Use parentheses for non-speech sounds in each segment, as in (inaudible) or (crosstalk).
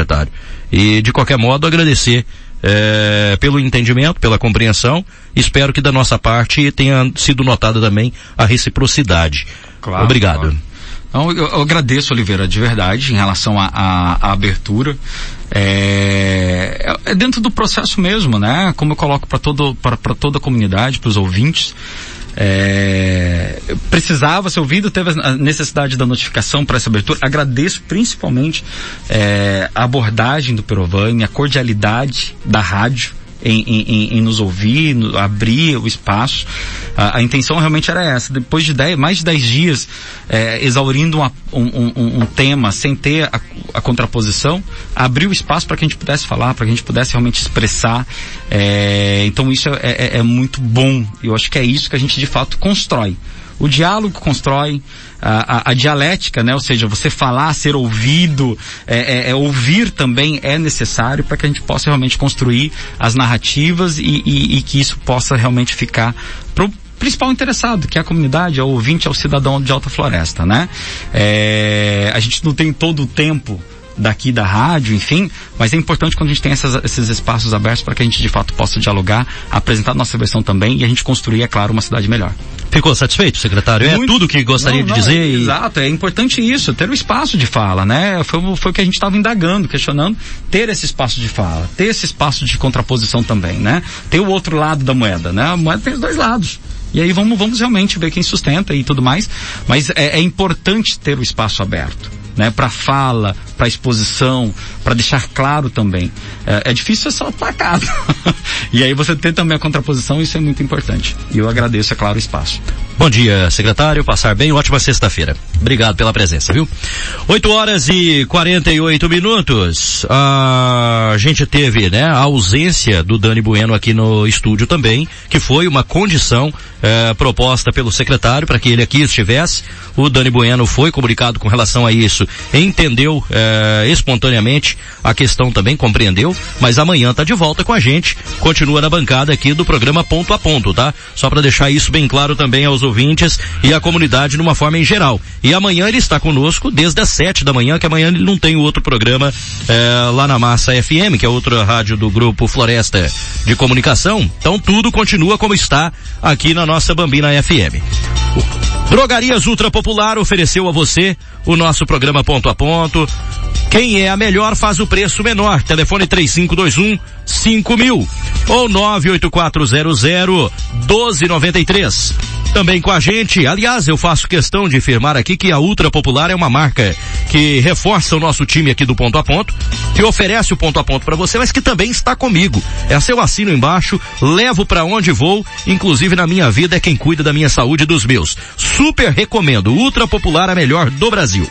secretário. E de qualquer modo agradecer é, pelo entendimento, pela compreensão. Espero que da nossa parte tenha sido notada também a reciprocidade. Claro, Obrigado. Claro. Então, eu, eu, agradeço, Oliveira, de verdade, em relação à abertura. É, é, dentro do processo mesmo, né? Como eu coloco para toda a comunidade, para os ouvintes. É, precisava ser ouvido, teve a necessidade da notificação para essa abertura. Agradeço principalmente é, a abordagem do Perovani, a cordialidade da rádio em, em, em nos ouvir, no, abrir o espaço. A, a, intenção realmente era essa. Depois de dez, mais de dez dias é, exaurindo uma, um, um, um, tema sem ter a, a contraposição, abrir o espaço para que a gente pudesse falar, para que a gente pudesse realmente expressar. É, então isso é, é, é muito bom. Eu acho que é isso que a gente de fato constrói. O diálogo constrói, a, a, a, dialética, né? Ou seja, você falar, ser ouvido, é, é, é ouvir também é necessário para que a gente possa realmente construir as narrativas e, e, e que isso possa realmente ficar pro principal interessado, que é a comunidade, é o ouvinte, é o cidadão de Alta Floresta, né? É, a gente não tem todo o tempo daqui da rádio, enfim, mas é importante quando a gente tem essas, esses espaços abertos para que a gente de fato possa dialogar, apresentar nossa versão também e a gente construir, é claro, uma cidade melhor. Ficou satisfeito, secretário? É Muito... É tudo que gostaria não, não, de dizer? É, e... Exato, é importante isso, ter o espaço de fala, né? Foi, foi o que a gente estava indagando, questionando, ter esse espaço de fala, ter esse espaço de contraposição também, né? Ter o outro lado da moeda, né? A moeda tem os dois lados. E aí vamos, vamos realmente ver quem sustenta e tudo mais, mas é, é importante ter o espaço aberto né, para fala, para exposição, para deixar claro também. É, é difícil ser só (laughs) e aí você ter também a contraposição, isso é muito importante. E eu agradeço, é claro, o espaço. Bom dia, secretário. Passar bem, ótima sexta-feira. Obrigado pela presença, viu? 8 horas e 48 minutos. A gente teve, né, a ausência do Dani Bueno aqui no estúdio também, que foi uma condição eh, proposta pelo secretário para que ele aqui estivesse. O Dani Bueno foi comunicado com relação a isso, entendeu eh, espontaneamente a questão também, compreendeu, mas amanhã tá de volta com a gente, continua na bancada aqui do programa Ponto a Ponto, tá? Só para deixar isso bem claro também aos ouvintes e à comunidade de uma forma em geral. E amanhã ele está conosco desde as sete da manhã, que amanhã ele não tem outro programa é, lá na Massa FM, que é outra rádio do grupo Floresta de Comunicação. Então tudo continua como está aqui na nossa Bambina FM. Drogarias Ultra Popular ofereceu a você o nosso programa ponto a ponto. Quem é a melhor faz o preço menor. Telefone 3521 5000 ou 98400 1293. Também com a gente, aliás, eu faço questão de afirmar aqui que a Ultra Popular é uma marca que reforça o nosso time aqui do ponto a ponto, que oferece o ponto a ponto para você, mas que também está comigo. É seu assino embaixo, levo para onde vou, inclusive na minha vida é quem cuida da minha saúde e dos meus. Super recomendo, Ultra Popular a melhor do Brasil.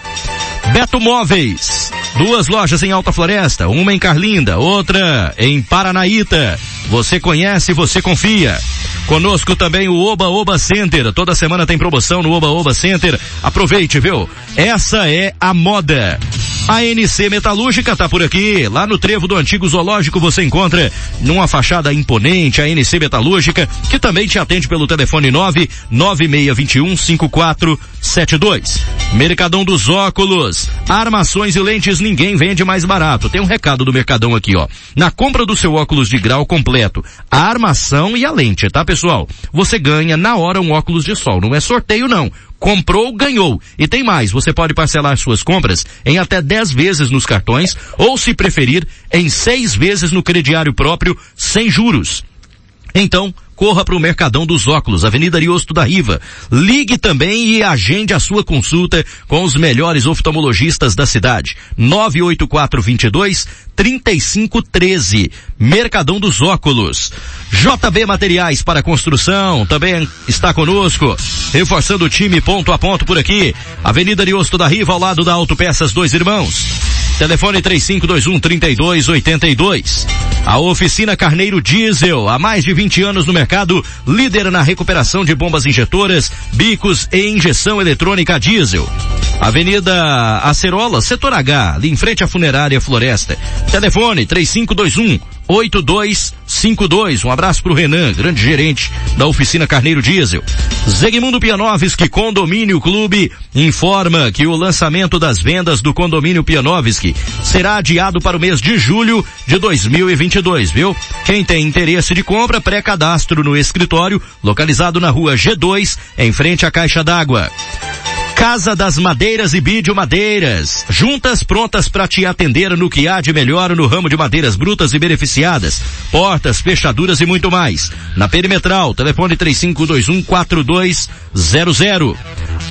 Beto Móveis. Duas lojas em Alta Floresta, uma em Carlinda, outra em Paranaíta. Você conhece, você confia. Conosco também o Oba Oba Center. Toda semana tem promoção no Oba Oba Center. Aproveite, viu? Essa é a moda. A NC Metalúrgica tá por aqui. Lá no trevo do antigo zoológico você encontra numa fachada imponente a NC Metalúrgica, que também te atende pelo telefone 99621 5472. Mercadão dos Óculos. Armações e lentes ninguém vende mais barato. Tem um recado do Mercadão aqui, ó. Na compra do seu óculos de grau completo, a armação e a lente, tá pessoal? Você ganha na hora um óculos de sol. Não é sorteio não. Comprou, ganhou. E tem mais, você pode parcelar suas compras em até 10 vezes nos cartões ou, se preferir, em 6 vezes no crediário próprio, sem juros. Então, corra para o Mercadão dos Óculos, Avenida Ariosto da Riva. Ligue também e agende a sua consulta com os melhores oftalmologistas da cidade. 98422 3513. Mercadão dos Óculos. JB Materiais para Construção também está conosco, reforçando o time ponto a ponto por aqui. Avenida Ariosto da Riva, ao lado da Autopeças Dois Irmãos. Telefone 3521 3282. A oficina Carneiro Diesel, há mais de 20 anos no mercado, líder na recuperação de bombas injetoras, bicos e injeção eletrônica diesel. Avenida Acerola, setor H, ali em frente à funerária Floresta. Telefone 3521 82 52. Um abraço pro Renan, grande gerente da oficina Carneiro Diesel. Zegmundo Pianovski Condomínio Clube informa que o lançamento das vendas do condomínio Pianovski será adiado para o mês de julho de 2022, viu? Quem tem interesse de compra, pré-cadastro no escritório, localizado na rua G2, em frente à Caixa d'Água. Casa das Madeiras e Bídio Madeiras. Juntas prontas para te atender no que há de melhor no ramo de madeiras brutas e beneficiadas. Portas, fechaduras e muito mais. Na Perimetral, telefone 35214200.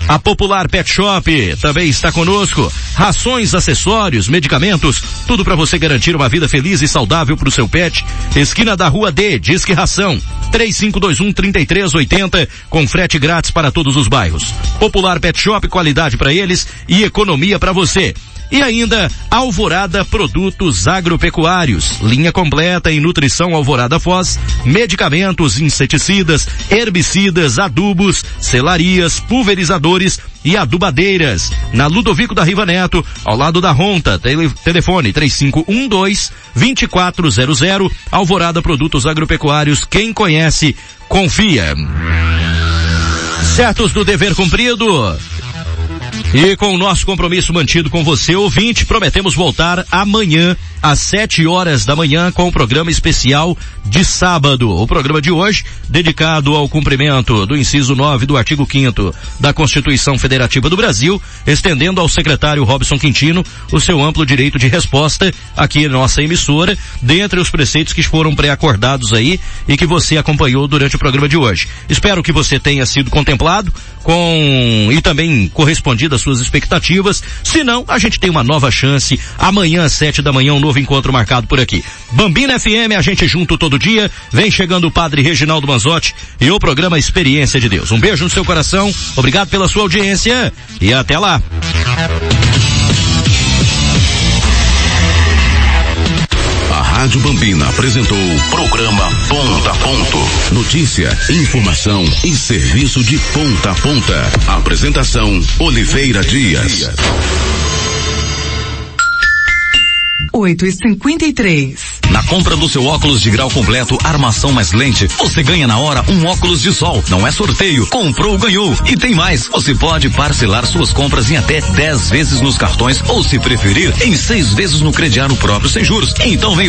A Popular Pet Shop também está conosco. Rações, acessórios, medicamentos, tudo para você garantir uma vida feliz e saudável para o seu pet. Esquina da Rua D, Disque Ração. 3521-3380 com frete grátis para todos os bairros. Popular Pet Shop, qualidade para eles e economia para você. E ainda Alvorada Produtos Agropecuários, linha completa em nutrição Alvorada Foz, medicamentos, inseticidas, herbicidas, adubos, selarias, pulverizadores e adubadeiras. Na Ludovico da Riva Neto, ao lado da Ronta, tele, telefone 3512 2400, Alvorada Produtos Agropecuários, quem conhece, confia. Certos do dever cumprido, e com o nosso compromisso mantido com você, ouvinte, prometemos voltar amanhã às 7 horas da manhã com o programa especial de sábado. O programa de hoje, dedicado ao cumprimento do inciso 9 do artigo 5 da Constituição Federativa do Brasil, estendendo ao secretário Robson Quintino o seu amplo direito de resposta aqui na nossa emissora, dentre os preceitos que foram pré-acordados aí e que você acompanhou durante o programa de hoje. Espero que você tenha sido contemplado com e também correspondido suas expectativas. Se não, a gente tem uma nova chance amanhã às 7 da manhã, um novo encontro marcado por aqui. Bambina FM, a gente junto todo dia. Vem chegando o Padre Reginaldo Manzotti e o programa Experiência de Deus. Um beijo no seu coração, obrigado pela sua audiência e até lá. A Rádio Bambina apresentou programa Ponta a Ponto. Notícia, informação e serviço de ponta a ponta. Apresentação Oliveira Dias. 8 e 53. Na compra do seu óculos de grau completo, armação mais lente, você ganha na hora um óculos de sol. Não é sorteio. Comprou, ganhou. E tem mais. Você pode parcelar suas compras em até 10 vezes nos cartões ou, se preferir, em seis vezes no crediário próprio sem juros. Então vem